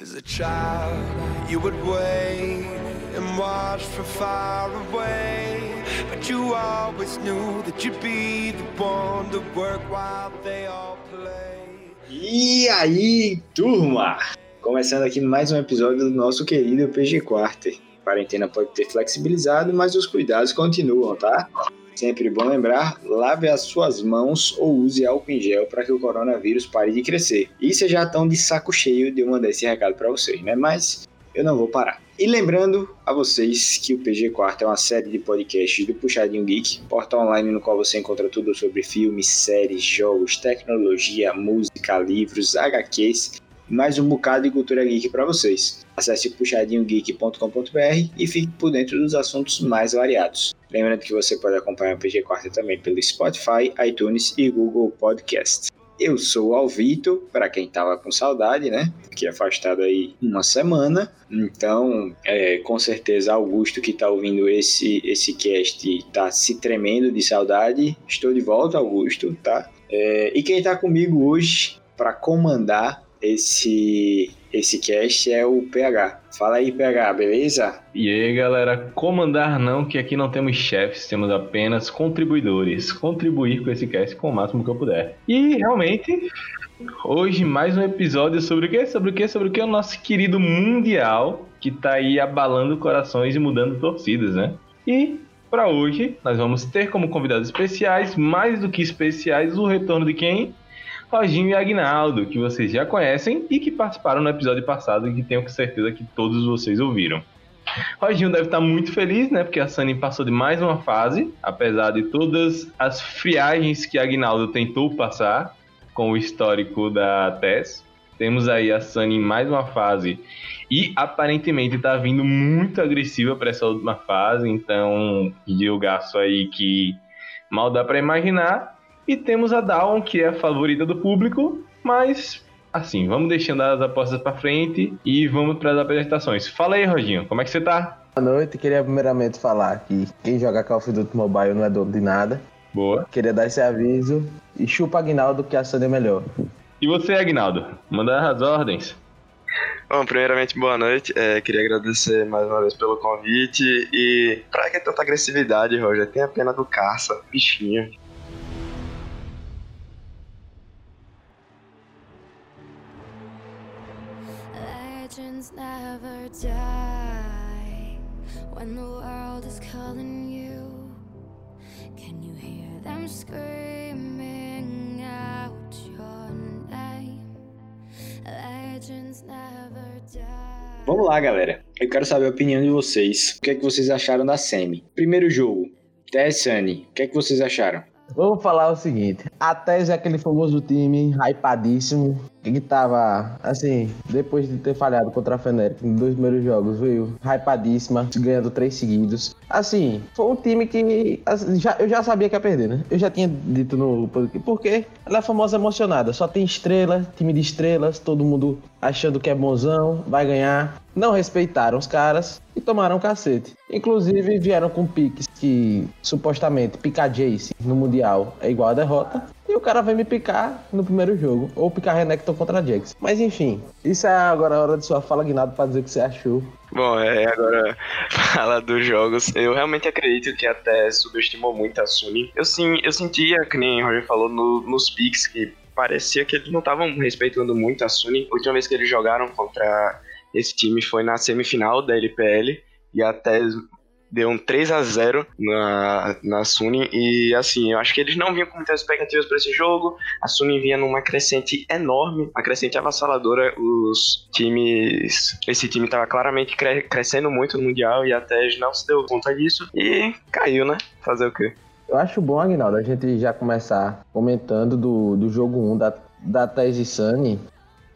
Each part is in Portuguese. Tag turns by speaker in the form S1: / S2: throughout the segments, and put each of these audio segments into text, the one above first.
S1: As a child, you would wait and watch from far away. But you always knew that you'd be the one to work while they all play.
S2: E aí, turma? Começando aqui mais um episódio do nosso querido PG Quarter. Quarentena pode ter flexibilizado, mas os cuidados continuam, tá? Sempre bom lembrar, lave as suas mãos ou use álcool em gel para que o coronavírus pare de crescer. E vocês já estão de saco cheio de eu mandar esse recado para vocês, né? Mas eu não vou parar. E lembrando a vocês que o PG Quarto é uma série de podcasts do Puxadinho Geek, portal online no qual você encontra tudo sobre filmes, séries, jogos, tecnologia, música, livros, HQs mais um bocado de cultura geek para vocês. Acesse puxadinhogeek.com.br e fique por dentro dos assuntos mais variados. Lembrando que você pode acompanhar o PG Quarta também pelo Spotify, iTunes e Google Podcast. Eu sou o Alvito, para quem tava com saudade, né? Fiquei afastado aí uma semana. Então, é, com certeza, Augusto que tá ouvindo esse, esse cast tá se tremendo de saudade. Estou de volta, Augusto, tá? É, e quem tá comigo hoje para comandar esse esse cast é o PH. Fala aí, PH, beleza?
S3: E aí, galera, comandar não, que aqui não temos chefes, temos apenas contribuidores. Contribuir com esse cast com o máximo que eu puder. E realmente, hoje mais um episódio sobre o quê? Sobre o quê? Sobre o quê? O nosso querido Mundial, que tá aí abalando corações e mudando torcidas, né? E para hoje, nós vamos ter como convidados especiais, mais do que especiais, o retorno de quem? Roginho e Agnaldo, que vocês já conhecem e que participaram no episódio passado e que tenho certeza que todos vocês ouviram. Roginho deve estar muito feliz, né? Porque a Sunny passou de mais uma fase, apesar de todas as friagens que Agnaldo tentou passar com o histórico da Tess. Temos aí a Sunny em mais uma fase e aparentemente está vindo muito agressiva para essa última fase, então gasto aí que mal dá para imaginar. E temos a Dawn, que é a favorita do público, mas assim, vamos deixando as apostas para frente e vamos para as apresentações. Fala aí, Roginho, como é que você tá?
S4: Boa noite, queria primeiramente falar que quem joga Call of Duty Mobile não é dono de nada.
S3: Boa.
S4: Queria dar esse aviso e chupa Agnaldo que a é melhor.
S3: E você, Agnaldo? Manda as ordens.
S5: Bom, primeiramente, boa noite. É, queria agradecer mais uma vez pelo convite. E pra que tanta agressividade, Roger? Tem a pena do caça, bichinho.
S6: Never die when the world is calling you. Can you hear them screaming out your name? Legends never die.
S2: Vamos lá, galera. Eu quero saber a opinião de vocês. O que é que vocês acharam da Semi? Primeiro jogo, Tess Sunny. O que é que vocês acharam?
S4: Vamos falar o seguinte: a TES é aquele famoso time hypadíssimo que tava, assim, depois de ter falhado contra a Feneric em dois primeiros jogos, veio hypadíssima, ganhando três seguidos. Assim, foi um time que assim, já, eu já sabia que ia perder, né? Eu já tinha dito no porque ela é famosa emocionada, só tem estrela, time de estrelas, todo mundo achando que é bonzão, vai ganhar. Não respeitaram os caras e tomaram cacete. Inclusive vieram com piques que supostamente picar Jace no Mundial é igual a derrota. E o cara vai me picar no primeiro jogo. Ou picar Renekton contra Jax. Mas enfim, isso é agora a hora de sua fala, Guinado, pra dizer o que você achou.
S5: Bom, é, agora fala dos jogos. Eu realmente acredito que até subestimou muito a Suni. Eu sim, eu sentia, que nem o Roger falou, no, nos picks, que parecia que eles não estavam respeitando muito a Suni. A última vez que eles jogaram contra esse time foi na semifinal da LPL. E até deu um 3 a 0 na, na Suni e assim, eu acho que eles não vinham com muitas expectativas para esse jogo. A Suni vinha numa crescente enorme, uma crescente avassaladora. Os times, esse time estava claramente cre crescendo muito no mundial e até não se deu conta disso e caiu, né? Fazer o quê?
S4: Eu acho bom, Aguinaldo, a gente já começar comentando do, do jogo 1 da, da Tez e Sunny,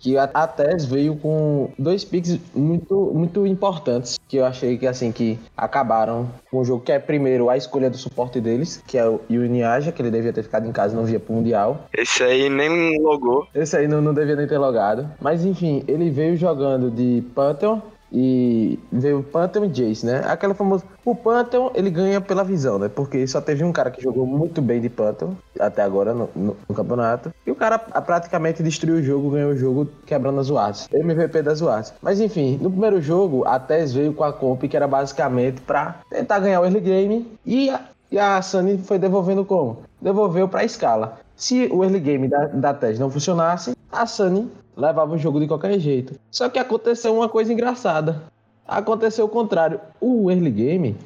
S4: que a, a TES veio com dois picks muito, muito importantes, que eu achei que assim que acabaram com o jogo, que é primeiro a escolha do suporte deles, que é o Yuniaja, que ele devia ter ficado em casa e não via pro Mundial.
S5: Esse aí nem logou.
S4: Esse aí não, não devia nem ter logado. Mas enfim, ele veio jogando de Pantheon e veio o Pantheon e Jace, né? Aquela famosa. O Pantheon, ele ganha pela visão, né? Porque só teve um cara que jogou muito bem de Pantheon até agora no, no, no campeonato. E o cara praticamente destruiu o jogo, ganhou o jogo quebrando as Wards. MVP das Wards. Mas enfim, no primeiro jogo, a Tess veio com a comp que era basicamente pra tentar ganhar o early game e a, e a Sunny foi devolvendo como? Devolveu pra escala. Se o early game da, da Tess não funcionasse, a Sunny levava o jogo de qualquer jeito. Só que aconteceu uma coisa engraçada. Aconteceu o contrário. O early game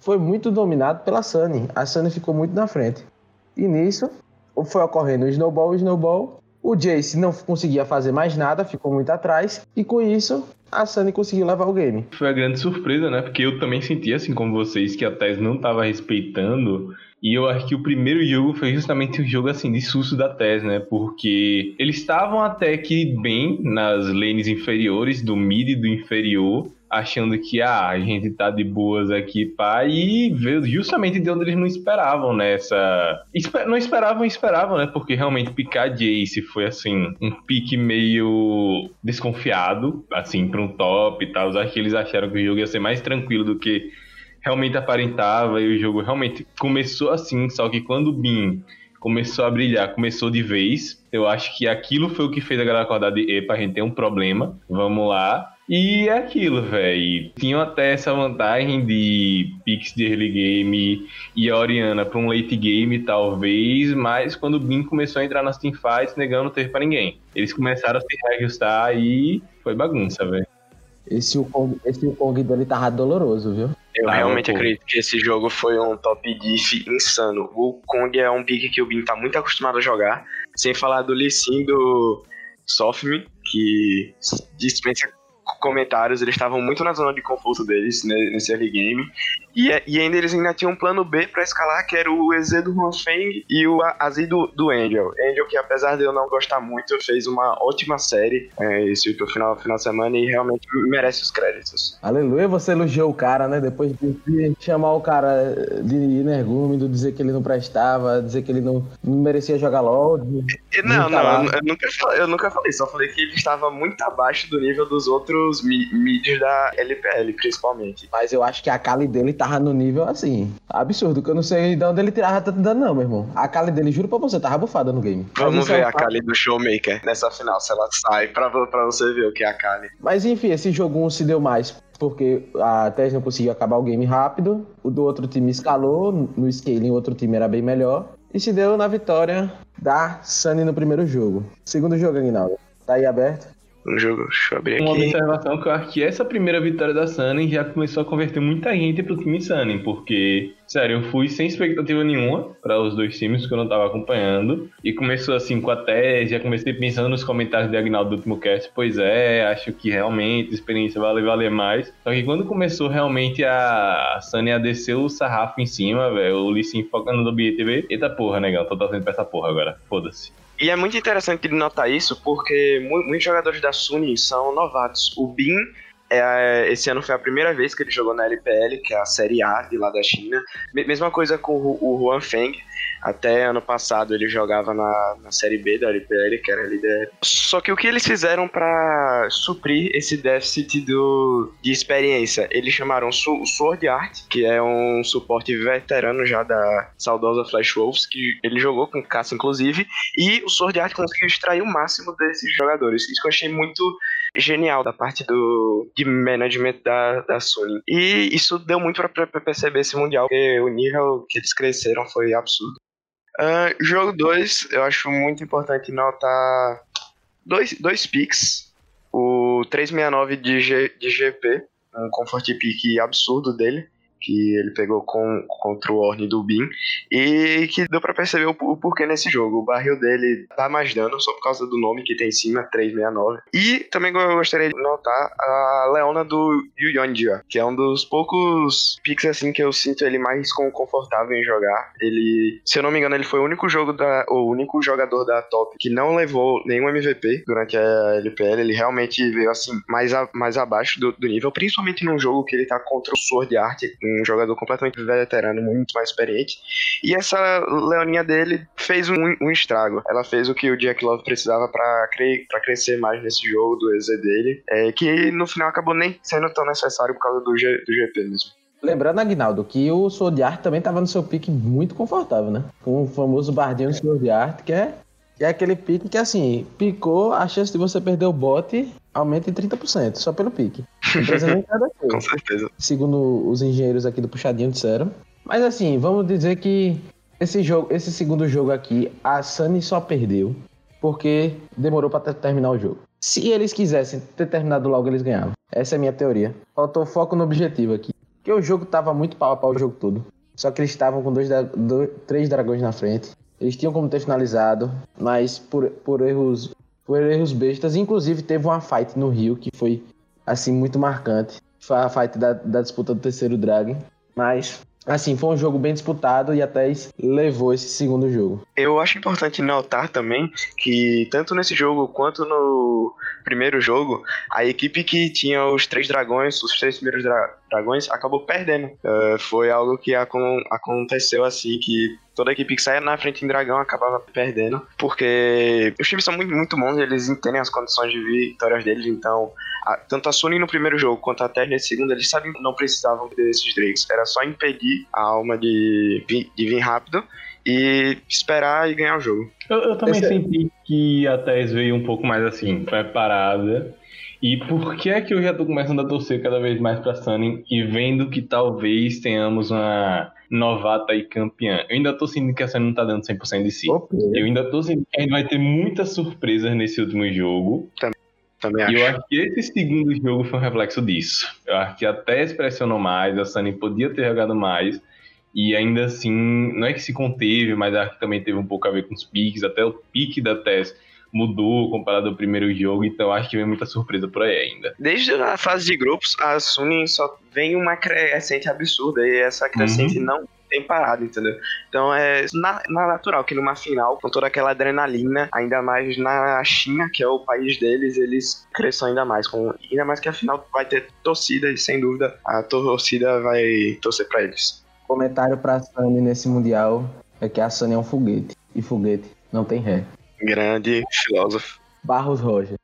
S4: foi muito dominado pela Sunny. A Sunny ficou muito na frente. E nisso foi ocorrendo o snowball, o snowball. O Jace não conseguia fazer mais nada, ficou muito atrás. E com isso, a Sunny conseguiu levar o game.
S3: Foi a grande surpresa, né? Porque eu também senti, assim como vocês, que a Tess não estava respeitando e eu acho que o primeiro jogo foi justamente um jogo assim de susto da TES, né? Porque eles estavam até que bem nas lanes inferiores, do mid e do inferior, achando que ah, a gente tá de boas aqui, pá, e veio justamente de onde eles não esperavam nessa. Né? Não esperavam, esperavam, né? Porque realmente picar Jace foi assim, um pique meio desconfiado, assim, para um top e tal. Acho que eles acharam que o jogo ia ser mais tranquilo do que realmente aparentava e o jogo realmente começou assim, só que quando o Bin começou a brilhar, começou de vez, eu acho que aquilo foi o que fez a galera acordar de epa, a gente tem um problema, vamos lá. E é aquilo, velho. Tinham até essa vantagem de picks de early game e a Oriana para um late game, talvez, mas quando o Bin começou a entrar nas teamfights, negando teve para ninguém. Eles começaram a se reajustar e foi bagunça, velho.
S4: Esse Kong, esse Kong dele tava doloroso, viu?
S5: Eu tá, realmente acredito que esse jogo foi um top diff insano. O Kong é um pick que o Bin tá muito acostumado a jogar. Sem falar do Lee Sin do Sofme, que dispensa comentários, eles estavam muito na zona de conforto deles nesse early game. E, e, ainda eles ainda tinham um plano B para escalar, que era o EZ do Huan Feng e o Azi do, do Angel. Angel, que apesar de eu não gostar muito, fez uma ótima série é, esse final, final de semana e realmente merece os créditos.
S4: Aleluia, você elogiou o cara, né? Depois de chamar o cara de energúmido, dizer que ele não prestava, dizer que ele não, não merecia jogar LOL.
S5: De, não, não, eu, eu, nunca, eu nunca falei, só falei que ele estava muito abaixo do nível dos outros mídias da LPL, principalmente.
S4: Mas eu acho que a Kali dele tá tava no nível assim, absurdo, que eu não sei de onde ele tirava tanto dano, não, meu irmão. A Kali dele, juro pra você, tava bufada no game.
S5: Vamos ver é a Kali do Showmaker nessa final, se ela sai, pra, pra você ver o que é a Kali.
S4: Mas enfim, esse jogo 1 se deu mais porque a Tess não conseguiu acabar o game rápido, o do outro time escalou, no scaling o outro time era bem melhor, e se deu na vitória da Sunny no primeiro jogo. Segundo jogo, Aguinaldo. Tá aí aberto?
S5: No jogo. Deixa eu abrir aqui.
S3: Uma observação que eu acho que essa primeira vitória da Sunny já começou a converter muita gente pro time Sunny, porque, sério, eu fui sem expectativa nenhuma para os dois times que eu não tava acompanhando. E começou assim com a tese, já comecei pensando nos comentários de Agnaldo do último cast, pois é, acho que realmente a experiência vale valer mais. Só que quando começou realmente a Sunny a descer o sarrafo em cima, velho, o Lee Sin focando no BTV, eita porra, negão, tô torcendo pra essa porra agora, foda-se.
S5: E é muito interessante ele notar isso, porque muitos jogadores da Suni são novatos. O Bin, é, esse ano foi a primeira vez que ele jogou na LPL, que é a Série A de lá da China. Mesma coisa com o Juan Feng, até ano passado ele jogava na, na Série B da LPL, que era líder. Só que o que eles fizeram para suprir esse déficit do, de experiência? Eles chamaram o Sword Art, que é um suporte veterano já da saudosa Flash Wolves, que ele jogou com caça inclusive, e o Sword Art conseguiu extrair o máximo desses jogadores. Isso que eu achei muito genial da parte do de management da, da Sony. E isso deu muito para perceber esse mundial, porque o nível que eles cresceram foi absurdo. Uh, jogo 2, eu acho muito importante notar dois, dois picks. O 369 de, G, de GP, um comfort pick absurdo dele que ele pegou com, contra o Orne do Bin e que deu para perceber o, o, porquê nesse jogo. O barril dele dá mais dano só por causa do nome que tem em cima, 369. E também gostaria de notar a Leona do Yuyonjia, que é um dos poucos picks assim que eu sinto ele mais confortável em jogar. Ele, se eu não me engano, ele foi o único jogo da o único jogador da top que não levou nenhum MVP durante a LPL. Ele realmente veio assim mais, a, mais abaixo do, do nível, principalmente num jogo que ele tá contra o Sword Art, um jogador completamente veterano, muito mais experiente. E essa leoninha dele fez um, um estrago. Ela fez o que o Jack Love precisava para cre crescer mais nesse jogo do EZ dele, é, que no final acabou nem sendo tão necessário por causa do, G, do GP mesmo.
S4: Lembrando, Agnaldo, que o Sword Art também estava no seu pique muito confortável, né? Com o famoso bardinho do Sword Art, que é, que é aquele pique que, assim, picou, a chance de você perder o bote aumenta em 30%, só pelo pique.
S5: Com certeza.
S4: Segundo os engenheiros aqui do Puxadinho disseram. Mas, assim, vamos dizer que esse jogo, esse segundo jogo aqui, a Sunny só perdeu porque demorou para terminar o jogo. Se eles quisessem ter terminado logo, eles ganhavam. Essa é a minha teoria. Faltou foco no objetivo aqui. Porque o jogo tava muito pau a pau o jogo todo. Só que eles estavam com dois, dois, três dragões na frente. Eles tinham como ter finalizado, mas por, por erros por erros bestas. Inclusive teve uma fight no Rio que foi assim muito marcante. Foi a fight da, da disputa do terceiro drag. Mas Assim, foi um jogo bem disputado e até levou esse segundo jogo.
S5: Eu acho importante notar também que, tanto nesse jogo quanto no primeiro jogo, a equipe que tinha os três dragões, os três primeiros dra dragões, acabou perdendo. Uh, foi algo que acon aconteceu assim, que toda equipe que saia na frente em dragão acabava perdendo, porque os times são muito, muito bons, eles entendem as condições de vitórias deles, então a, tanto a Sony no primeiro jogo quanto a Terra nesse segundo, eles sabiam que não precisavam desses Drakes. Era só impedir a alma de, de vir rápido e esperar e ganhar o jogo.
S3: Eu, eu também Esse... É- senti que a Tess veio um pouco mais assim, preparada. E por que é que eu já tô começando a torcer cada vez mais pra Sunny e vendo que talvez tenhamos uma novata e campeã? Eu ainda tô sentindo que a Sunny não tá dando 100% de si. Okay. Eu ainda tô sentindo que a gente vai ter muitas surpresas nesse último jogo.
S5: Também. Também acho.
S3: E eu acho que esse segundo jogo foi um reflexo disso. Eu acho que até pressionou mais, a Sunny podia ter jogado mais, e ainda assim, não é que se conteve, mas acho que também teve um pouco a ver com os piques, até o pique da Tess mudou comparado ao primeiro jogo, então acho que vem muita surpresa por aí ainda.
S5: Desde a fase de grupos, a Sunny só vem uma crescente absurda, e essa crescente uhum. não tem parado, entendeu? Então é na, na, natural que numa final, com toda aquela adrenalina, ainda mais na China, que é o país deles, eles cresçam ainda mais. Com, ainda mais que a final vai ter torcida, e sem dúvida a torcida vai torcer para eles.
S4: Comentário pra Sunny nesse Mundial é que a Sunny é um foguete. E foguete não tem ré.
S5: Grande filósofo.
S4: Barros Roger.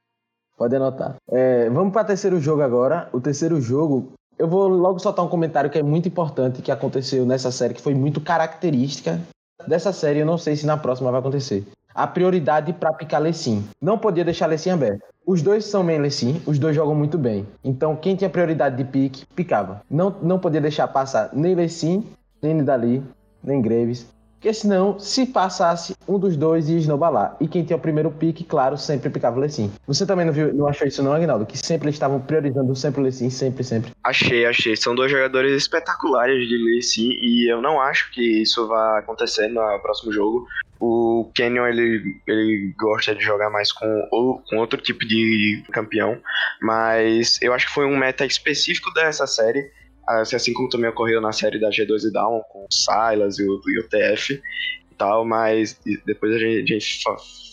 S4: Pode anotar. É, vamos para o terceiro jogo agora. O terceiro jogo eu vou logo soltar um comentário que é muito importante que aconteceu nessa série, que foi muito característica dessa série. Eu não sei se na próxima vai acontecer. A prioridade para picar Lecim. Não podia deixar Lecim aberto. Os dois são main Lecim, os dois jogam muito bem. Então, quem tinha prioridade de pique, picava. Não, não podia deixar passar nem Lecim, nem Nidali, nem Graves. Porque senão, se passasse, um dos dois ia esnobalar. E quem tinha o primeiro pique, claro, sempre picava o Lecim. Você também não, viu, não achou isso não, Aguinaldo? Que sempre eles estavam priorizando sempre o Lecim, sempre, sempre.
S5: Achei, achei. São dois jogadores espetaculares de Lecim e eu não acho que isso vá acontecer no próximo jogo. O Canyon ele, ele gosta de jogar mais com, ou, com outro tipo de campeão, mas eu acho que foi um meta específico dessa série assim como também ocorreu na série da G2 e Down, com o Silas e o, e o TF e tal, mas depois a gente, a gente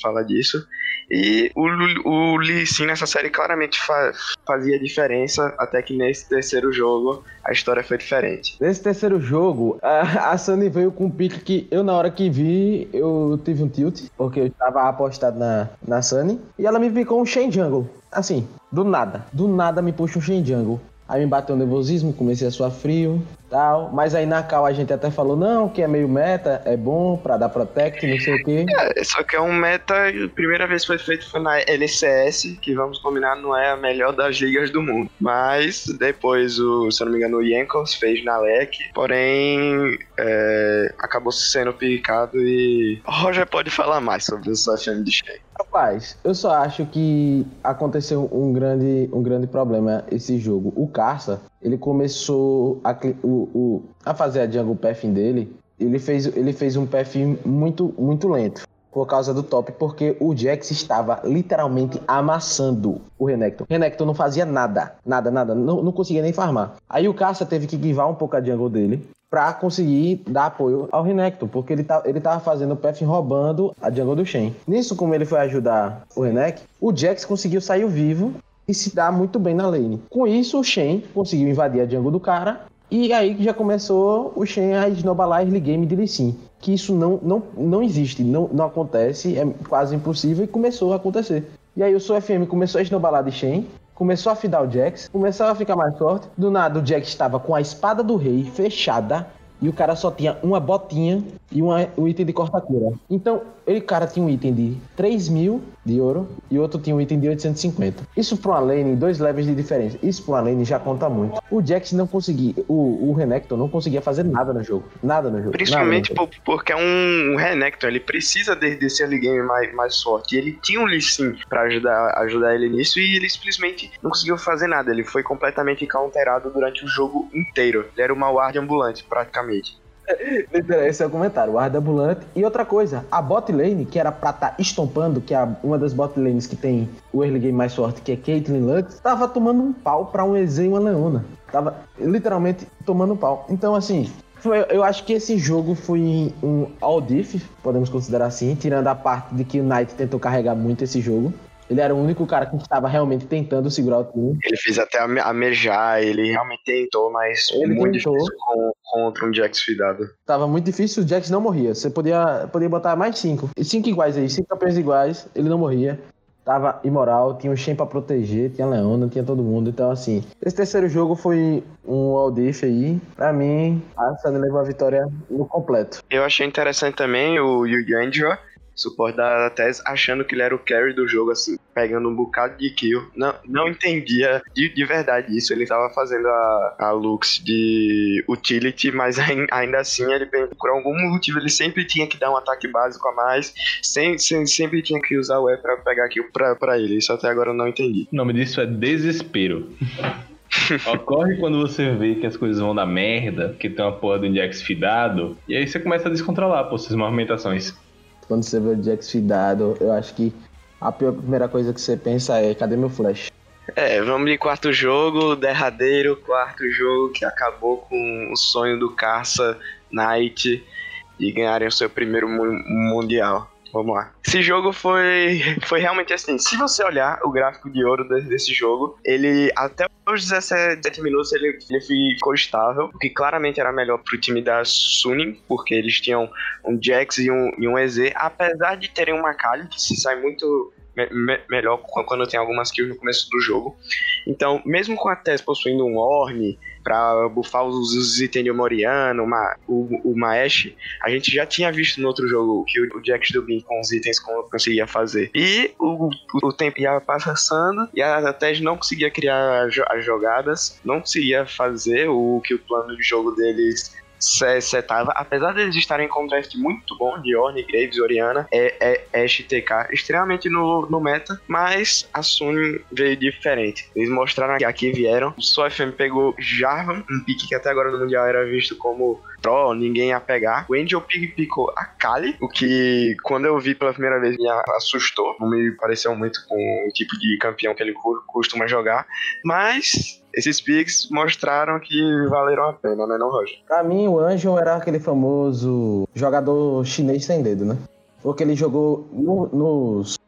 S5: fala disso. E o, o Lee Sin nessa série claramente fa fazia diferença, até que nesse terceiro jogo a história foi diferente.
S4: Nesse terceiro jogo, a, a Sunny veio com um pique que eu, na hora que vi, eu tive um tilt, porque eu estava apostado na, na Sunny, e ela me picou um Shen Jungle. Assim, do nada. Do nada me puxa um Shen Jungle. Aí me bateu um nervosismo, comecei a suar frio, tal. Mas aí na cal a gente até falou, não, que é meio meta, é bom pra dar protect, não sei o quê.
S5: É, só que é um meta, a primeira vez que foi feito foi na LCS, que vamos combinar, não é a melhor das ligas do mundo. Mas depois, o, se eu não me engano, o Yankos fez na LEC, porém é, acabou sendo picado e... O Roger pode falar mais sobre o FM de Shea.
S4: Rapaz, eu só acho que aconteceu um grande, um grande problema esse jogo. O Carça, ele começou a, o, o, a fazer a jungle pathing dele, ele fez, ele fez um path muito, muito lento por causa do top, porque o Jax estava literalmente amassando o Renekton. Renekton não fazia nada, nada, nada, não, não conseguia nem farmar. Aí o Carça teve que givar um pouco a jungle dele para conseguir dar apoio ao Renekton, porque ele, tá, ele tava fazendo o Path roubando a jungle do Shen. Nisso, como ele foi ajudar o Renek, o Jax conseguiu sair vivo e se dar muito bem na lane. Com isso, o Shen conseguiu invadir a jungle do cara E aí que já começou o Shen a esnobalar early game de Lee Sin. Que isso não, não, não existe, não, não acontece, é quase impossível e começou a acontecer. E aí o Soul FM começou a esnobalar de Shen, começou a fidar o Jax, começou a ficar mais forte. Do nada o Jax estava com a espada do rei fechada e o cara só tinha uma botinha e uma, um item de corta-cura. Então, ele cara tinha um item de 3 mil de ouro e outro tinha um item de 850. Isso pra uma lane, dois levels de diferença. Isso pra uma lane já conta muito. O Jax não conseguia, o, o Renekton não conseguia fazer nada no jogo. Nada no jogo.
S5: Principalmente porque é um Renekton, ele precisa de- desse early game mais, mais forte. Ele tinha um Lee Sin pra ajudar, ajudar ele nisso e ele simplesmente não conseguiu fazer nada. Ele foi completamente counterado durante o jogo inteiro. Ele era uma ward ambulante, praticamente.
S4: Esse é o comentário, o Arda ambulante. E outra coisa, a bot lane, que era pra estar estompando, que é uma das bot lanes que tem o early game mais forte, que é Caitlyn Lux, tava tomando um pau pra um EZ e uma Leona. Tava literalmente tomando um pau. Então, assim, eu acho que esse jogo foi um all diff, podemos considerar assim, tirando a parte de que o Knight tentou carregar muito esse jogo. Ele era o único cara que estava realmente tentando segurar o time.
S5: Ele fez até a, me- a mejar, ele realmente tentou, mas
S4: Ele
S5: muito
S4: tentou.
S5: difícil com- contra um Jax fidado.
S4: Tava muito difícil, o Jax não morria. Você podia, podia botar mais cinco. E Cinco iguais aí, cinco campeões iguais, ele não morria. Tava imoral, tinha o Shen pra proteger, tinha a Leona, tinha todo mundo. Então, assim, esse terceiro jogo foi um all-diff aí. Pra mim, a Sunny levou a vitória no completo.
S5: Eu achei interessante também o Yugi Angela, suporte da Tess, achando que ele era o carry do jogo, assim, pegando um bocado de kill. Não, não entendia de, de verdade isso. Ele tava fazendo a, a Lux de utility, mas ain- ainda assim, ele por algum motivo, ele sempre tinha que dar um ataque básico a mais, sem, sem- sempre tinha que usar o E pra pegar kill pra, pra ele. Isso até agora eu não entendi.
S3: O nome disso é desespero. Ocorre quando você vê que as coisas vão dar merda, que tem uma porra de um Jax fidado, e aí você começa a descontrolar, pô, suas movimentações.
S4: Quando você vê o Jax fidado, eu acho que a primeira coisa que você pensa é: cadê meu flash?
S5: É, vamos de quarto jogo, derradeiro quarto jogo que acabou com o sonho do Carça Knight de ganharem o seu primeiro mu- mundial. Vamos lá. Esse jogo foi, foi realmente assim. Se você olhar o gráfico de ouro de- desse jogo, ele até os 17 minutos ele, ele ficou estável, o que claramente era melhor pro time da Suning, porque eles tinham um Jax e um, e um EZ, apesar de terem uma Kali que se sai muito me- me- melhor qu- quando tem algumas kills no começo do jogo. Então, mesmo com a Tess possuindo um Orne pra buffar os, os itens de Moriano, uma, o, o Maesh, a gente já tinha visto no outro jogo que o, o Jax do Bin com os itens con- conseguia fazer. E o, o, tempo ia passando e a Tess não conseguia criar as jogadas, não conseguia fazer o que o plano de jogo deles setava, apesar deles estarem com um draft muito bom de Orne, Graves, Oriana, é, é STK, extremamente no, no meta, mas a Sony veio diferente. Eles mostraram que aqui vieram, o Soul FM pegou Jarvan, um pique que até agora no Mundial era visto como Pro, ninguém ia pegar. O Angel pick picou a Kali, o que quando eu vi pela primeira vez me assustou, não me pareceu muito com o tipo de campeão que ele costuma jogar, mas esses picks mostraram que valeram a pena, né, não, Roger?
S4: Pra mim, o Angel era aquele famoso jogador chinês sem dedo, né? Porque ele jogou no- nos,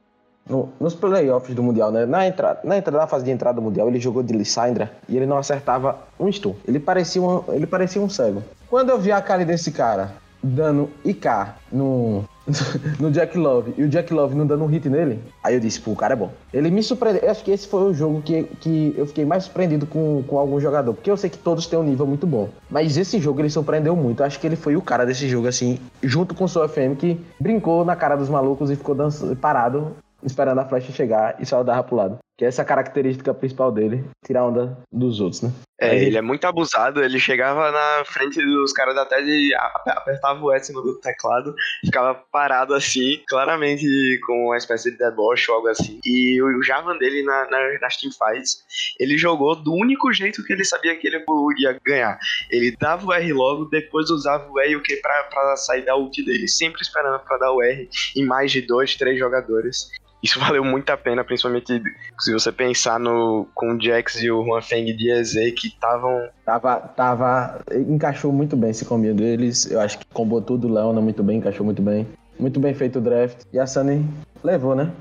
S4: no- nos playoffs do Mundial, né? Na entrada, na entrada, na fase de entrada do Mundial, ele jogou de Lissandra e ele não acertava um stun. Ele parecia um, ele parecia um cego. Quando eu vi a cara desse cara dando IK no, no Jack Love e o Jack Love não dando um hit nele, aí eu disse, pô, o cara é bom. Ele me surpreendeu. Eu acho que esse foi o jogo que, que eu fiquei mais surpreendido com, com algum jogador, porque eu sei que todos têm um nível muito bom. Mas esse jogo ele surpreendeu muito. Eu acho que ele foi o cara desse jogo, assim, junto com o seu FM, que brincou na cara dos malucos e ficou dançando, parado, esperando a flecha chegar e só dava pro lado. Que é essa característica principal dele, tirar onda dos outros, né?
S5: É,
S4: Mas
S5: ele é muito abusado, ele chegava na frente dos caras da TED e apertava o E acima do teclado, ficava parado assim, claramente com uma espécie de deboche ou algo assim. E o Javan dele na, na, nas teamfights, ele jogou do único jeito que ele sabia que ele podia ganhar. Ele dava o R logo, depois usava o E e o Q pra, pra sair da ult dele, sempre esperando pra dar o R em mais de dois, três jogadores. Isso valeu muito a pena, principalmente se você pensar no com o Jax e o Juan Feng de EZ que estavam
S4: Tava, tava. Encaixou muito bem esse combinho deles. Eu acho que combou tudo, o Leona muito bem, encaixou muito bem. Muito bem feito o draft. E a Sunny levou, né?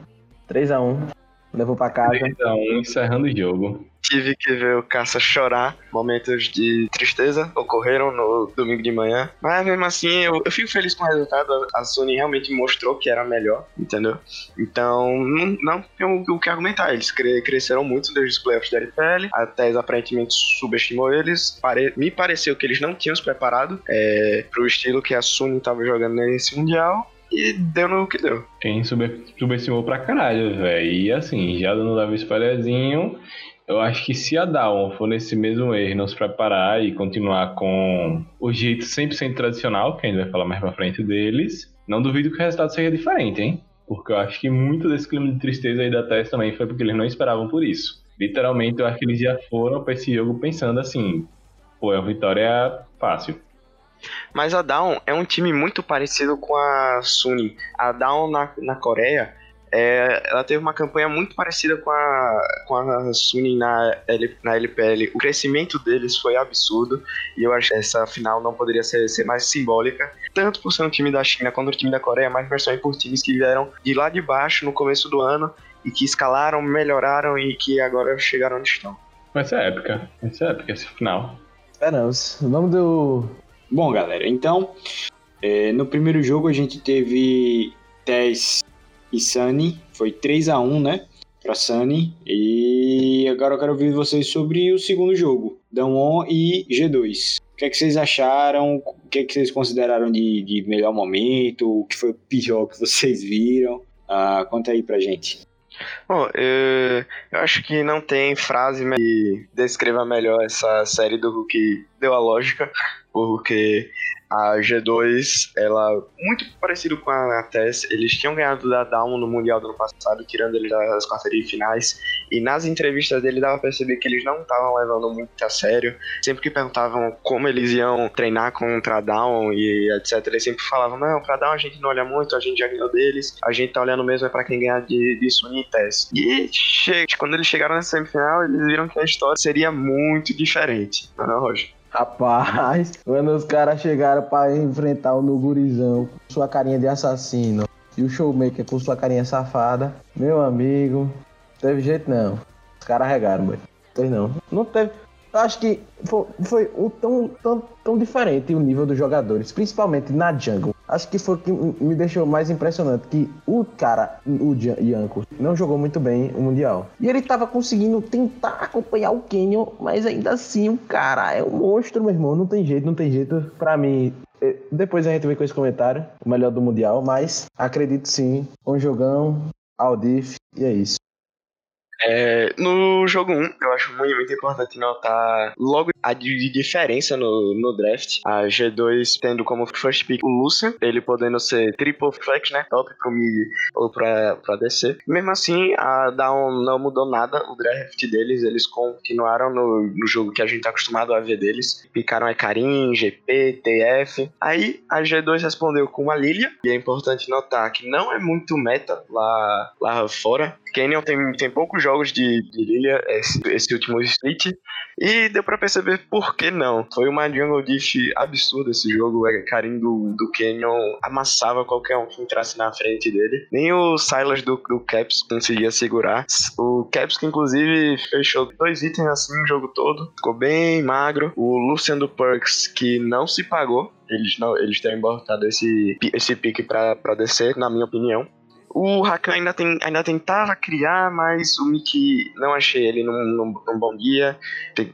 S4: 3x1. Levou pra casa.
S3: 3x1, encerrando o jogo.
S5: Tive que ver o Caça chorar. Momentos de tristeza ocorreram no domingo de manhã. Mas mesmo assim, eu, eu fico feliz com o resultado. A Sony realmente mostrou que era melhor, entendeu? Então, não, não tem o, que argumentar. Eles cre cresceram muito desde os playoffs da LPL. A TES aparentemente subestimou eles. Pare me pareceu que eles não tinham se preparado é, pro estilo que a Sony estava jogando nesse Mundial e deu no que deu.
S3: Quem subestimou pra caralho, velho. E assim, já dando Davi spoilerzinho, eu acho que se a Dawn for nesse mesmo erro, não se preparar e continuar com o jeito 100% tradicional, que a gente vai falar mais pra frente deles, não duvido que o resultado seja diferente, hein? Porque eu acho que muito desse clima de tristeza aí da TES também foi porque eles não esperavam por isso. Literalmente, eu acho que eles já foram pra esse jogo pensando assim, pô, é uma vitória fácil.
S5: Mas a Down é um time muito parecido com a Suning. A Down na, na Coreia, é, ela teve uma campanha muito parecida com a, com a Suning na, L, na LPL. O crescimento deles foi absurdo e eu acho que essa final não poderia ser, ser mais simbólica, tanto por ser um time da China quanto o time da Coreia, mas versões por times que vieram de lá de baixo no começo do ano e que escalaram, melhoraram e que agora chegaram onde estão.
S3: Vai ser épica, vai ser épica esse final.
S4: Esperamos. O nome do,
S2: Bom, galera, então, é, no primeiro jogo a gente teve Tess e Sunny, foi 3 a 1 né, para Sunny, e agora eu quero ouvir vocês sobre o segundo jogo, Damwon e G2. O que é que vocês acharam? O que é que vocês consideraram de, de melhor momento? O que foi o pior que vocês viram? Ah, conta aí pra gente.
S5: Bom, eu, eu, acho que não tem frase que descreva melhor essa série do que deu a lógica porque a G2, ela muito parecido com a TES, eles tinham ganhado da Down no Mundial do ano passado, tirando eles das quartas de finais, e nas entrevistas dele dava pra perceber que eles não estavam levando muito a sério. Sempre que perguntavam como eles iam treinar contra a Down e etc, eles sempre falavam, não, pra Down a gente não olha muito, a gente já ganhou deles, a gente tá olhando mesmo é pra quem ganhar de, de Suni e TES. E che quando eles chegaram na semifinal, eles viram que a história seria muito diferente, não é, Roger?
S4: Rapaz, quando os caras chegaram para enfrentar o Nugurizão com sua carinha de assassino e o Showmaker com sua carinha safada, meu amigo, teve jeito não. Os caras regaram, mano. Teve não. Não teve. Acho que foi, foi um tão, tão, tão diferente o nível dos jogadores, principalmente na jungle. Acho que foi o que me deixou mais impressionante, que o cara, o Yanko, não jogou muito bem o Mundial. E ele tava conseguindo tentar acompanhar o Canyon, mas ainda assim o cara é um monstro, meu irmão. Não tem jeito, não tem jeito. Pra mim, é, depois a gente vê com esse comentário, o melhor do Mundial, mas acredito sim, um jogão, Aldif, e é isso.
S5: É, no jogo 1, eu acho muito, muito importante notar logo a diferença no, no draft. A G2 tendo como first pick o Lucian, ele podendo ser triple flex, né? Top pro mid ou pra, pra DC. Mesmo assim, a Down não mudou nada o draft deles, eles continuaram no, no jogo que a gente tá acostumado a ver deles. Picaram Ekarim, GP, TF. Aí a G2 respondeu com uma Lilia, e é importante notar que não é muito meta lá, lá fora. Canyon tem, tem poucos jogos de, de Lilia esse, esse último split, e deu para perceber por que não. Foi uma jungle diff absurda esse jogo. O Karim do, do Canyon amassava qualquer um que entrasse na frente dele. Nem o Silas do, do Caps conseguia segurar. O Caps, que inclusive fechou dois itens assim o jogo todo, ficou bem magro. O Lucian do Perks, que não se pagou. Eles, não, eles terem botado esse, esse pique pra descer, na minha opinião. O Rakan ainda, tem, ainda tentava criar, mas o Mickey não achei ele num, num, num bom guia.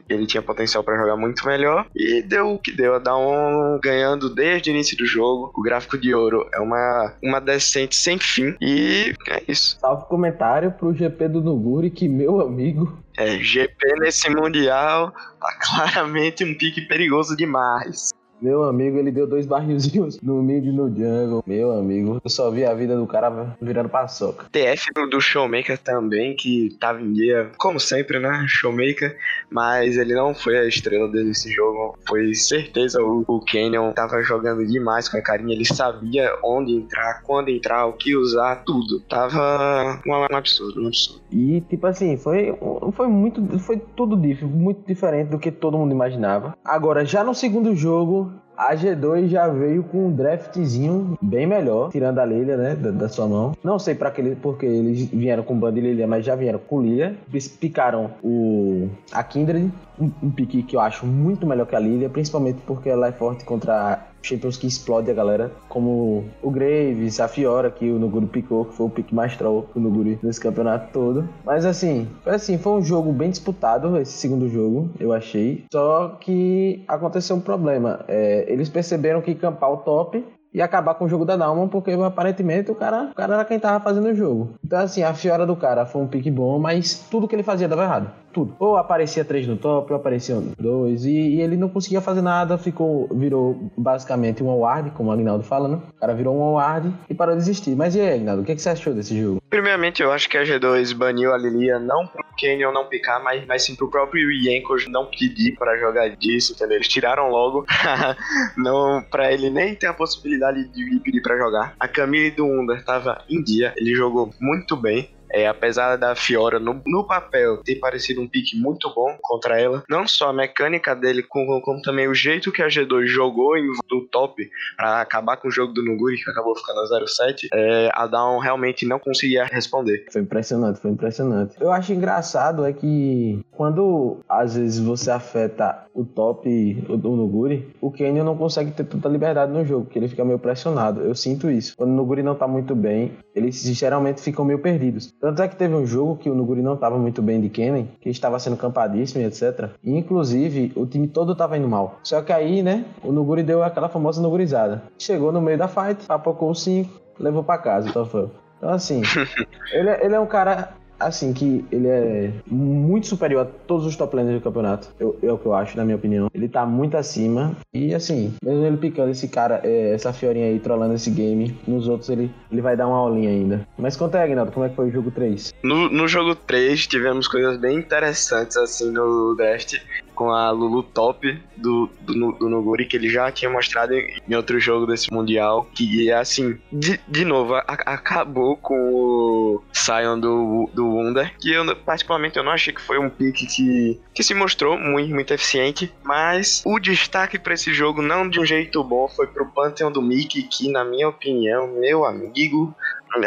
S5: Ele tinha potencial para jogar muito melhor. E deu o que deu. A Dawn ganhando desde o início do jogo. O gráfico de ouro é uma, uma decente sem fim. E é isso.
S4: Salve comentário pro GP do Nuguri, que meu amigo.
S5: É, GP nesse Mundial tá claramente um pique perigoso demais.
S4: Meu amigo, ele deu dois barrilzinhos no mid e no jungle. Meu amigo, eu só vi a vida do cara virando paçoca.
S5: TF do Showmaker também, que tava em dia, como sempre, né? Showmaker. Mas ele não foi a estrela desse jogo. Foi certeza o, o Canyon tava jogando demais com a carinha. Ele sabia onde entrar, quando entrar, o que usar, tudo. Tava um, absurdo, um absurdo.
S4: E, tipo assim, foi, foi muito. Foi tudo muito diferente do que todo mundo imaginava. Agora, já no segundo jogo, A G2 já veio com um draftzinho bem melhor, tirando a Lilia, né, da, da sua mão. Não sei para que porque eles vieram com Band e Lilia, mas já vieram com Lilia. Eles picaram o a Kindred, um, um pique que eu acho muito melhor que a Lilia, principalmente porque ela é forte contra Champions que explode a galera, como o Graves, a Fiora, que o Nuguri picou, que foi o pique mais troll do Nuguri nesse campeonato todo. Mas assim, foi assim, foi um jogo bem disputado, esse segundo jogo, eu achei. Só que aconteceu um problema. É, eles perceberam que campar o top e acabar com o jogo da Dalma, porque aparentemente o cara, o cara era quem tava fazendo o jogo. Então, assim, a Fiora do cara foi um pique bom, mas tudo que ele fazia dava errado tudo. Ou aparecia três no top, ou apareciam dois, e, e, ele não conseguia fazer nada, ficou, virou basicamente um award, como o Agnaldo fala, né? O cara virou um award e parou de existir. Mas e aí, Agnaldo, o que, que você achou desse jogo?
S5: Primeiramente, eu acho que a G2 baniu a Lilia não pro Canyon não picar, mas, mas sim pro próprio Yankos não pedir para jogar disso, entendeu? Eles tiraram logo, não para ele nem ter a possibilidade de pedir para jogar. A Camille do Under tava em dia, ele jogou muito bem, é, apesar da Fiora no, no, papel ter parecido um pique muito bom contra ela, não só a mecânica dele, como, como também o jeito que a G2 jogou em, no top para acabar com o jogo do Nuguri, que acabou ficando a 0-7, é, a Down realmente não conseguia responder.
S4: Foi impressionante, foi impressionante. Eu acho engraçado é que quando às vezes você afeta o top do Nuguri, o Kenyon não consegue ter tanta liberdade no jogo, porque ele fica meio pressionado. Eu sinto isso. Quando o Nuguri não tá muito bem, eles geralmente ficam meio perdidos. Tanto é que teve um jogo que o Nuguri não estava muito bem de Kennen, que estava sendo campadíssimo e etc. E, inclusive, o time todo estava indo mal. Só que aí, né, o Nuguri deu aquela famosa Nugurizada. Chegou no meio da fight, papocou o 5, levou para casa o Tofão. Então, assim, ele, é, ele é um cara assim, que ele é muito superior a todos os top laners do campeonato. Eu, é o que eu acho, na minha opinião. Ele tá muito acima. E assim, mesmo ele picando esse cara, é, essa fiorinha aí, trollando esse game, nos outros ele, ele vai dar uma aulinha ainda. Mas conta aí, Agnaldo, como é que foi o jogo 3?
S5: No, no jogo 3 tivemos coisas bem interessantes assim no draft com a Lulu top do, do, do Noguri, que ele já tinha mostrado em, em outro jogo desse Mundial. Que, assim, de, de novo, a, acabou com o Sion do, do Wonder, que eu, particularmente, eu não achei que foi um pick que, que se mostrou muito, muito eficiente, mas o destaque para esse jogo, não de um jeito bom, foi pro Pantheon do Mickey, que, na minha opinião, meu amigo,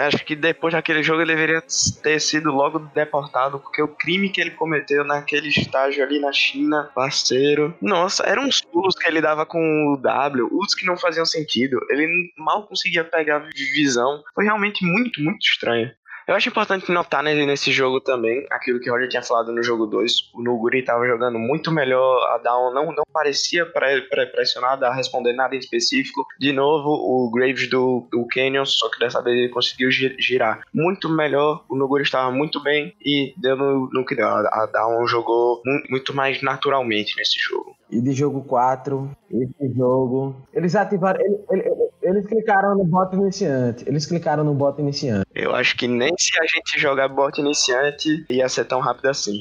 S5: Acho que depois daquele jogo ele deveria ter sido logo deportado, porque o crime que ele cometeu naquele estágio ali na China, parceiro. Nossa, eram uns pulos que ele dava com o W, os que não faziam sentido. Ele mal conseguia pegar visão. Foi realmente muito, muito estranho. Eu acho importante notar nesse jogo também aquilo que o Roger tinha falado no jogo 2. O Nuguri estava jogando muito melhor, a Down não, não parecia pressionada a responder nada em específico. De novo, o Graves do, do Canyon, só que dessa vez ele conseguiu girar muito melhor. O Nuguri estava muito bem e deu no, no que deu. A Down jogou muito mais naturalmente nesse jogo.
S4: E de jogo 4, esse jogo. Eles ativaram. Ele, ele, eles clicaram no bot iniciante. Eles clicaram no bot iniciante.
S5: Eu acho que nem se a gente jogar bot iniciante ia ser tão rápido assim.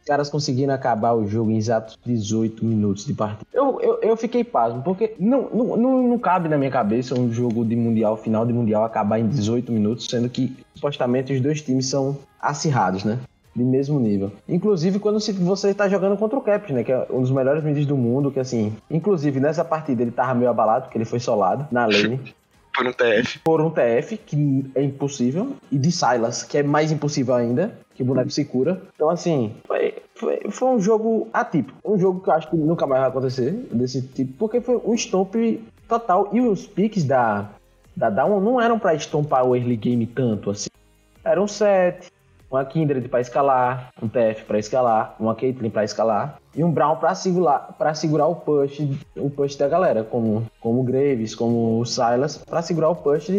S4: Os caras conseguiram acabar o jogo em exatos 18 minutos de partida. Eu, eu, eu fiquei pasmo, porque não, não, não, não cabe na minha cabeça um jogo de Mundial, final de Mundial, acabar em 18 minutos, sendo que supostamente os dois times são acirrados, né? De mesmo nível. Inclusive quando você está jogando contra o Caps, né? Que é um dos melhores mídias do mundo, que assim... Inclusive nessa partida ele tava meio abalado, porque ele foi solado na lane.
S5: Por um TF.
S4: Por um TF, que é impossível. E de Silas, que é mais impossível ainda, que o boneco se cura. Então, assim, foi, foi, foi um jogo atípico. Um jogo que eu acho que nunca mais vai acontecer desse tipo, porque foi um stomp total. E os picks da, da Down não eram para estompar o early game tanto, assim. Eram sete, uma Kindred para escalar, um TF para escalar, uma Caitlyn para escalar e um Brown para segurar, para segurar o push, o push da galera, como como Graves, como o Silas, para segurar o push,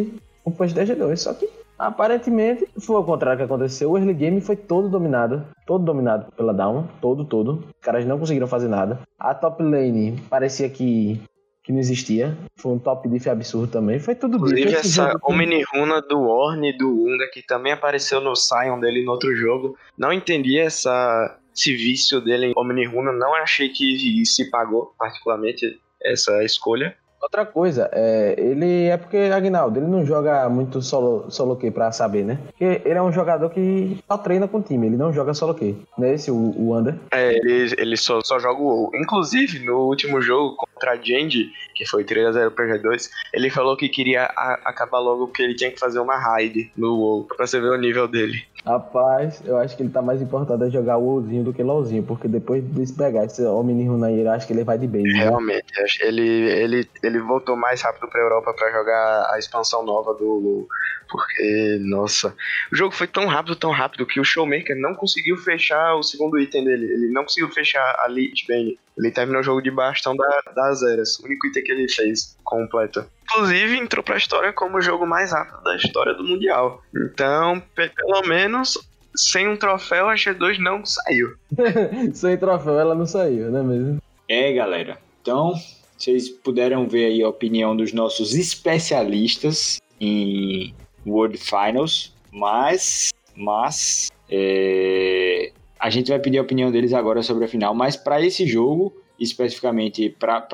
S4: o push da G2. Só que aparentemente foi o contrário que aconteceu. O early game foi todo dominado, todo dominado pela Down, todo, todo. Os caras não conseguiram fazer nada. A top lane parecia que que não existia. Foi um top diff absurdo também. Foi tudo
S5: Inclusive, Inclusive, essa Omni Runa do Orne e do Unda, que também apareceu no Sion dele no outro jogo. Não entendi essa, esse vício dele em Omni Runa. Não achei que se pagou, particularmente, essa escolha.
S4: Outra coisa, é, ele é porque, Agnaldo, ele não joga muito solo, solo key pra saber, né? Porque ele é um jogador que só treina com o time, ele não joga solo key. Não é esse o, o Under?
S5: É, ele, ele só, só joga o WoW. Inclusive, no último jogo contra a Genji, que foi 3x0 pra G2, ele falou que queria a- acabar logo porque ele tinha que fazer uma raid no WoW, pra você ver o nível dele.
S4: Rapaz, eu acho que ele tá mais importado a jogar o WoWzinho do que LOLzinho, porque depois de se pegar esse homem eu acho que ele vai de base. né?
S5: Realmente, que ele, ele, ele voltou mais rápido pra Europa pra jogar a expansão nova do WoW. Porque, nossa, o jogo foi tão rápido, tão rápido, que o Showmaker não conseguiu fechar o segundo item dele. Ele não conseguiu fechar a Lich Bane. Ele terminou o jogo de bastão da, das eras. O único item que ele fez completo. Inclusive, entrou pra história como o jogo mais rápido da história do Mundial. Então, pe- pelo menos, sem um troféu, a G2 não saiu.
S4: Sem troféu ela não saiu, né mesmo?
S2: É, galera. Então, vocês puderam ver aí a opinião dos nossos especialistas em World Finals, mas, mas é, a gente vai pedir a opinião deles agora sobre a final. Mas para esse jogo, especificamente para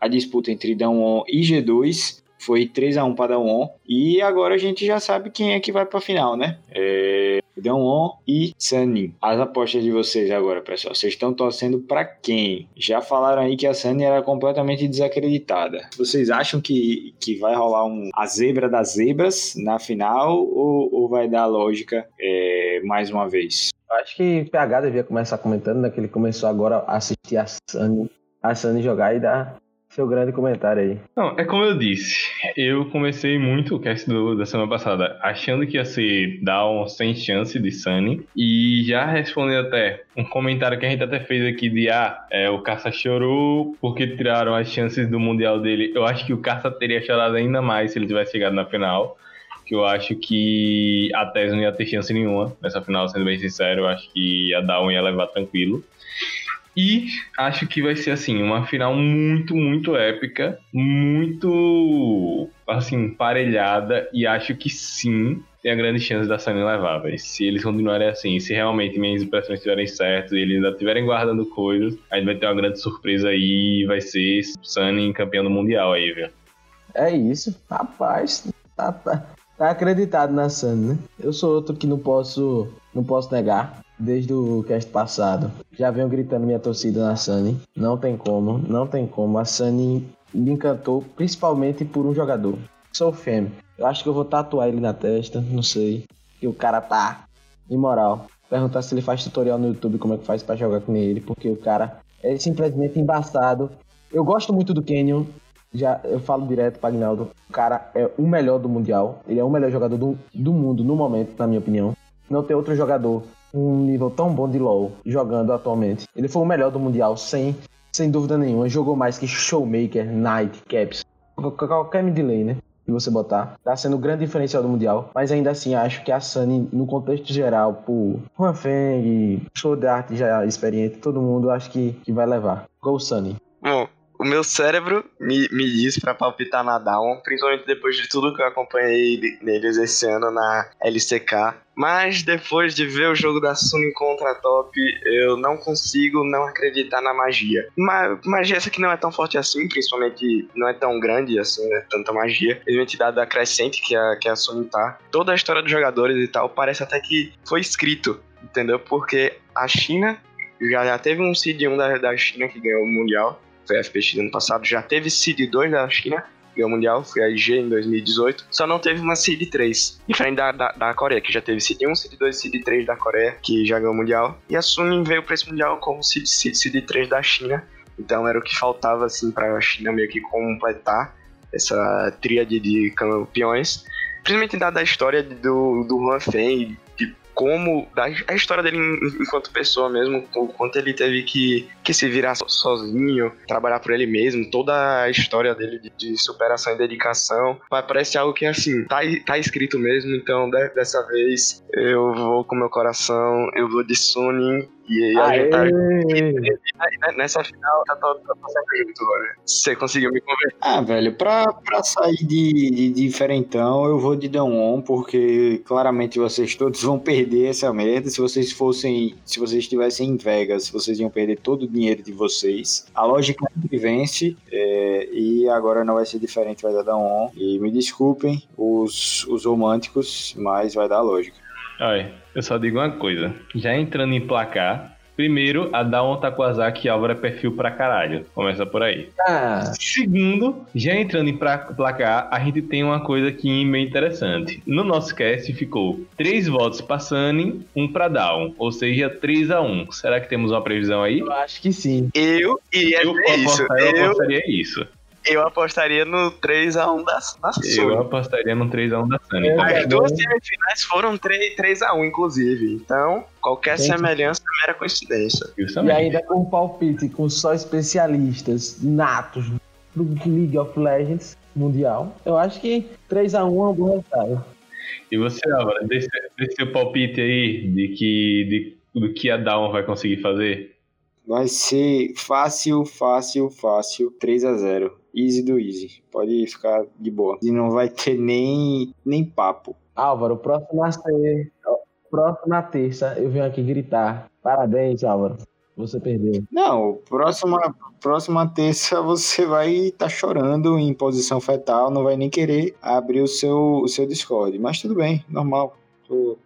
S2: a disputa entre Dawn e G2, foi 3 a 1 para Dawn e agora a gente já sabe quem é que vai para a final, né? É, Dawn e Sunny. As apostas de vocês agora, pessoal. Vocês estão torcendo para quem? Já falaram aí que a Sunny era completamente desacreditada. Vocês acham que, que vai rolar um, a zebra das zebras na final ou, ou vai dar lógica é, mais uma vez?
S4: Acho que o PH devia começar comentando, né? Que ele começou agora a assistir a Sunny, a Sunny jogar e dar seu grande comentário aí.
S3: Não, é como eu disse, eu comecei muito o cast do, da semana passada achando que ia ser Down sem chance de Sunny e já respondendo até um comentário que a gente até fez aqui de ah, é, o Caça chorou porque tiraram as chances do Mundial dele. Eu acho que o Caça teria chorado ainda mais se ele tivesse chegado na final. Que eu acho que a Tess não ia ter chance nenhuma nessa final, sendo bem sincero. Eu acho que a Down ia levar tranquilo. E acho que vai ser assim, uma final muito, muito épica, muito assim, parelhada, e acho que sim, tem a grande chance da Sunny levar, véi. Se eles continuarem assim, se realmente minhas impressões estiverem certas e eles ainda estiverem guardando coisas, a gente vai ter uma grande surpresa aí vai ser Sunny campeão do Mundial aí, viu?
S4: É isso, rapaz. Tá, tá, tá acreditado na Sunny, né? Eu sou outro que não posso, não posso negar. Desde o cast passado, já venho gritando minha torcida na Sunny. Não tem como, não tem como. A Sunny me encantou, principalmente por um jogador. Sou fêmea. Eu acho que eu vou tatuar ele na testa, não sei. E o cara tá imoral. Perguntar se ele faz tutorial no YouTube como é que faz pra jogar com ele, porque o cara é simplesmente embaçado. Eu gosto muito do Canyon, já eu falo direto para Agnaldo, o cara é o melhor do mundial, ele é o melhor jogador do, do mundo no momento, na minha opinião. Não tem outro jogador um nível tão bom de LoL jogando atualmente. Ele foi o melhor do mundial sem sem dúvida nenhuma. Jogou mais que Showmaker, Knight, Caps, qualquer mid laner que você botar. Tá sendo o grande diferencial do Mundial. Mas ainda assim, acho que a Sunny, no contexto geral, por Juan Feng, Sword Art já experiente, todo mundo acho que, que vai levar. Go Sunny.
S5: O meu cérebro me, me diz pra palpitar na Down, principalmente depois de tudo que eu acompanhei neles esse ano na LCK. Mas depois de ver o jogo da Sunny contra a Top, eu não consigo não acreditar na magia. Ma magia essa que não é tão forte assim, principalmente não é tão grande assim, né? Tanta magia. A identidade da Crescente que a, que a Sunny tá. Toda a história dos jogadores e tal, parece até que foi escrito, entendeu? Porque a China já, já teve um Seed 1 da, da China que ganhou o Mundial foi a FPX ano passado, já teve Seed 2 da China, ganhou Mundial, foi a IG em 2018, só não teve uma Seed 3, diferente da, da, da, Coreia, que já teve Seed 1, Seed 2 Seed 3 da Coreia, que já ganhou Mundial, e a Suning veio para esse Mundial como Seed, Seed, Seed 3 da China, então era o que faltava assim para a China meio que completar essa tríade de campeões, principalmente dada a história do, do Juan Feng, como a história dele enquanto pessoa mesmo, o quanto ele teve que, que se virar sozinho, trabalhar por ele mesmo, toda a história dele de, de superação e dedicação, parece algo que assim, tá, tá escrito mesmo, então de, dessa vez eu vou com meu coração, eu vou de Suning e a gente tá e, nessa final tá todo tá, junto agora. Você conseguiu me convencer.
S2: Ah, velho, pra, pra sair de, de diferentão, eu vou de Dawn porque claramente vocês todos vão perder essa merda. Se vocês fossem, se vocês estivessem em Vegas, vocês iam perder todo o dinheiro de vocês. A lógica sempre vence é, e agora não vai ser diferente, vai dar Dawn. E me desculpem os, os românticos, mas vai dar lógica.
S3: Olha, eu só digo uma coisa. Já entrando em placar, Primeiro, a Dawn Takuazaki e Álvaro é perfil pra caralho. Começa por aí.
S4: Ah,
S3: Segundo, já entrando em placar, a gente tem uma coisa aqui meio interessante. No nosso cast ficou três votos pra Sunny, um pra Down, ou seja, 3 a 1 Será que temos uma previsão aí?
S4: eu acho que sim.
S5: Eu iria
S3: eu,
S5: dizer isso.
S3: eu
S5: Eu,
S3: apostaria isso.
S5: Eu apostaria no 3x1 da, da
S3: Eu
S5: Sony.
S3: apostaria no 3x1 da Sunny.
S4: Eu
S3: também.
S5: As duas semifinais foram 3, 3x1, inclusive. Então, qualquer
S4: Gente.
S5: semelhança é mera coincidência.
S3: Eu
S4: E ainda com palpite, com só especialistas natos do League of Legends mundial. Eu acho que 3x1 é um bom resultado.
S3: E você, Álvaro, seu- dê seu palpite aí de que, de, do que a Down vai conseguir fazer?
S2: Vai ser fácil, fácil, fácil. 3 a 0 Easy do easy. Pode ficar de boa. E não vai ter nem, nem papo.
S4: Álvaro, próximo a ser. Próxima terça eu venho aqui gritar. Parabéns, Álvaro. Você perdeu.
S2: Não, próxima, próxima terça você vai estar chorando em posição fetal, não vai nem querer abrir o seu, o seu Discord. Mas tudo bem, normal. Tô-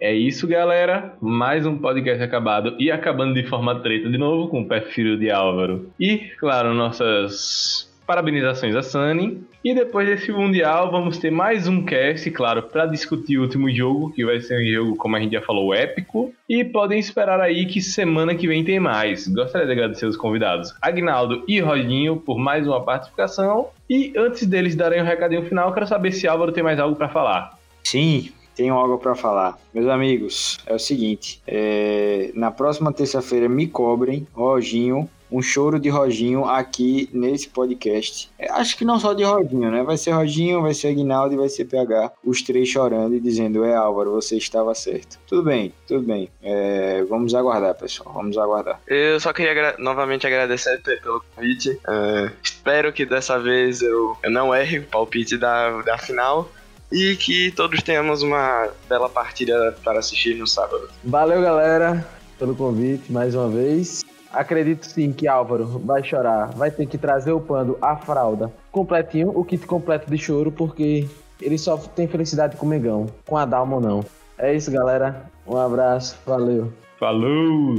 S3: É isso, galera. Mais um podcast acabado e acabando de forma treta de novo com o perfil de Álvaro. E, claro, nossas parabenizações a Sunny. E depois desse Mundial, vamos ter mais um cast, claro, para discutir o último jogo, que vai ser um jogo, como a gente já falou, épico. E podem esperar aí que semana que vem tem mais. Gostaria de agradecer os convidados Agnaldo e Rodinho por mais uma participação. E antes deles darem um recadinho final, quero saber se Álvaro tem mais algo para falar.
S2: Sim, tenho algo para falar. Meus amigos, é o seguinte: é, na próxima terça-feira me cobrem, Roginho, um choro de Roginho aqui nesse podcast. É, acho que não só de Roginho, né? Vai ser Roginho, vai ser Aguinaldo e vai ser PH, os três chorando e dizendo: É Álvaro, você estava certo. Tudo bem, tudo bem. É, vamos aguardar, pessoal, vamos aguardar.
S5: Eu só queria agra- novamente agradecer pe- pelo convite. É, espero que dessa vez eu, eu não erre o palpite da, da final. E que todos tenhamos uma bela partida para assistir no sábado.
S4: Valeu, galera, pelo convite mais uma vez. Acredito sim que Álvaro vai chorar, vai ter que trazer o pano, a fralda completinho, o kit completo de choro, porque ele só tem felicidade com o Megão, com a Dalma ou não. É isso, galera. Um abraço, valeu.
S3: Falou!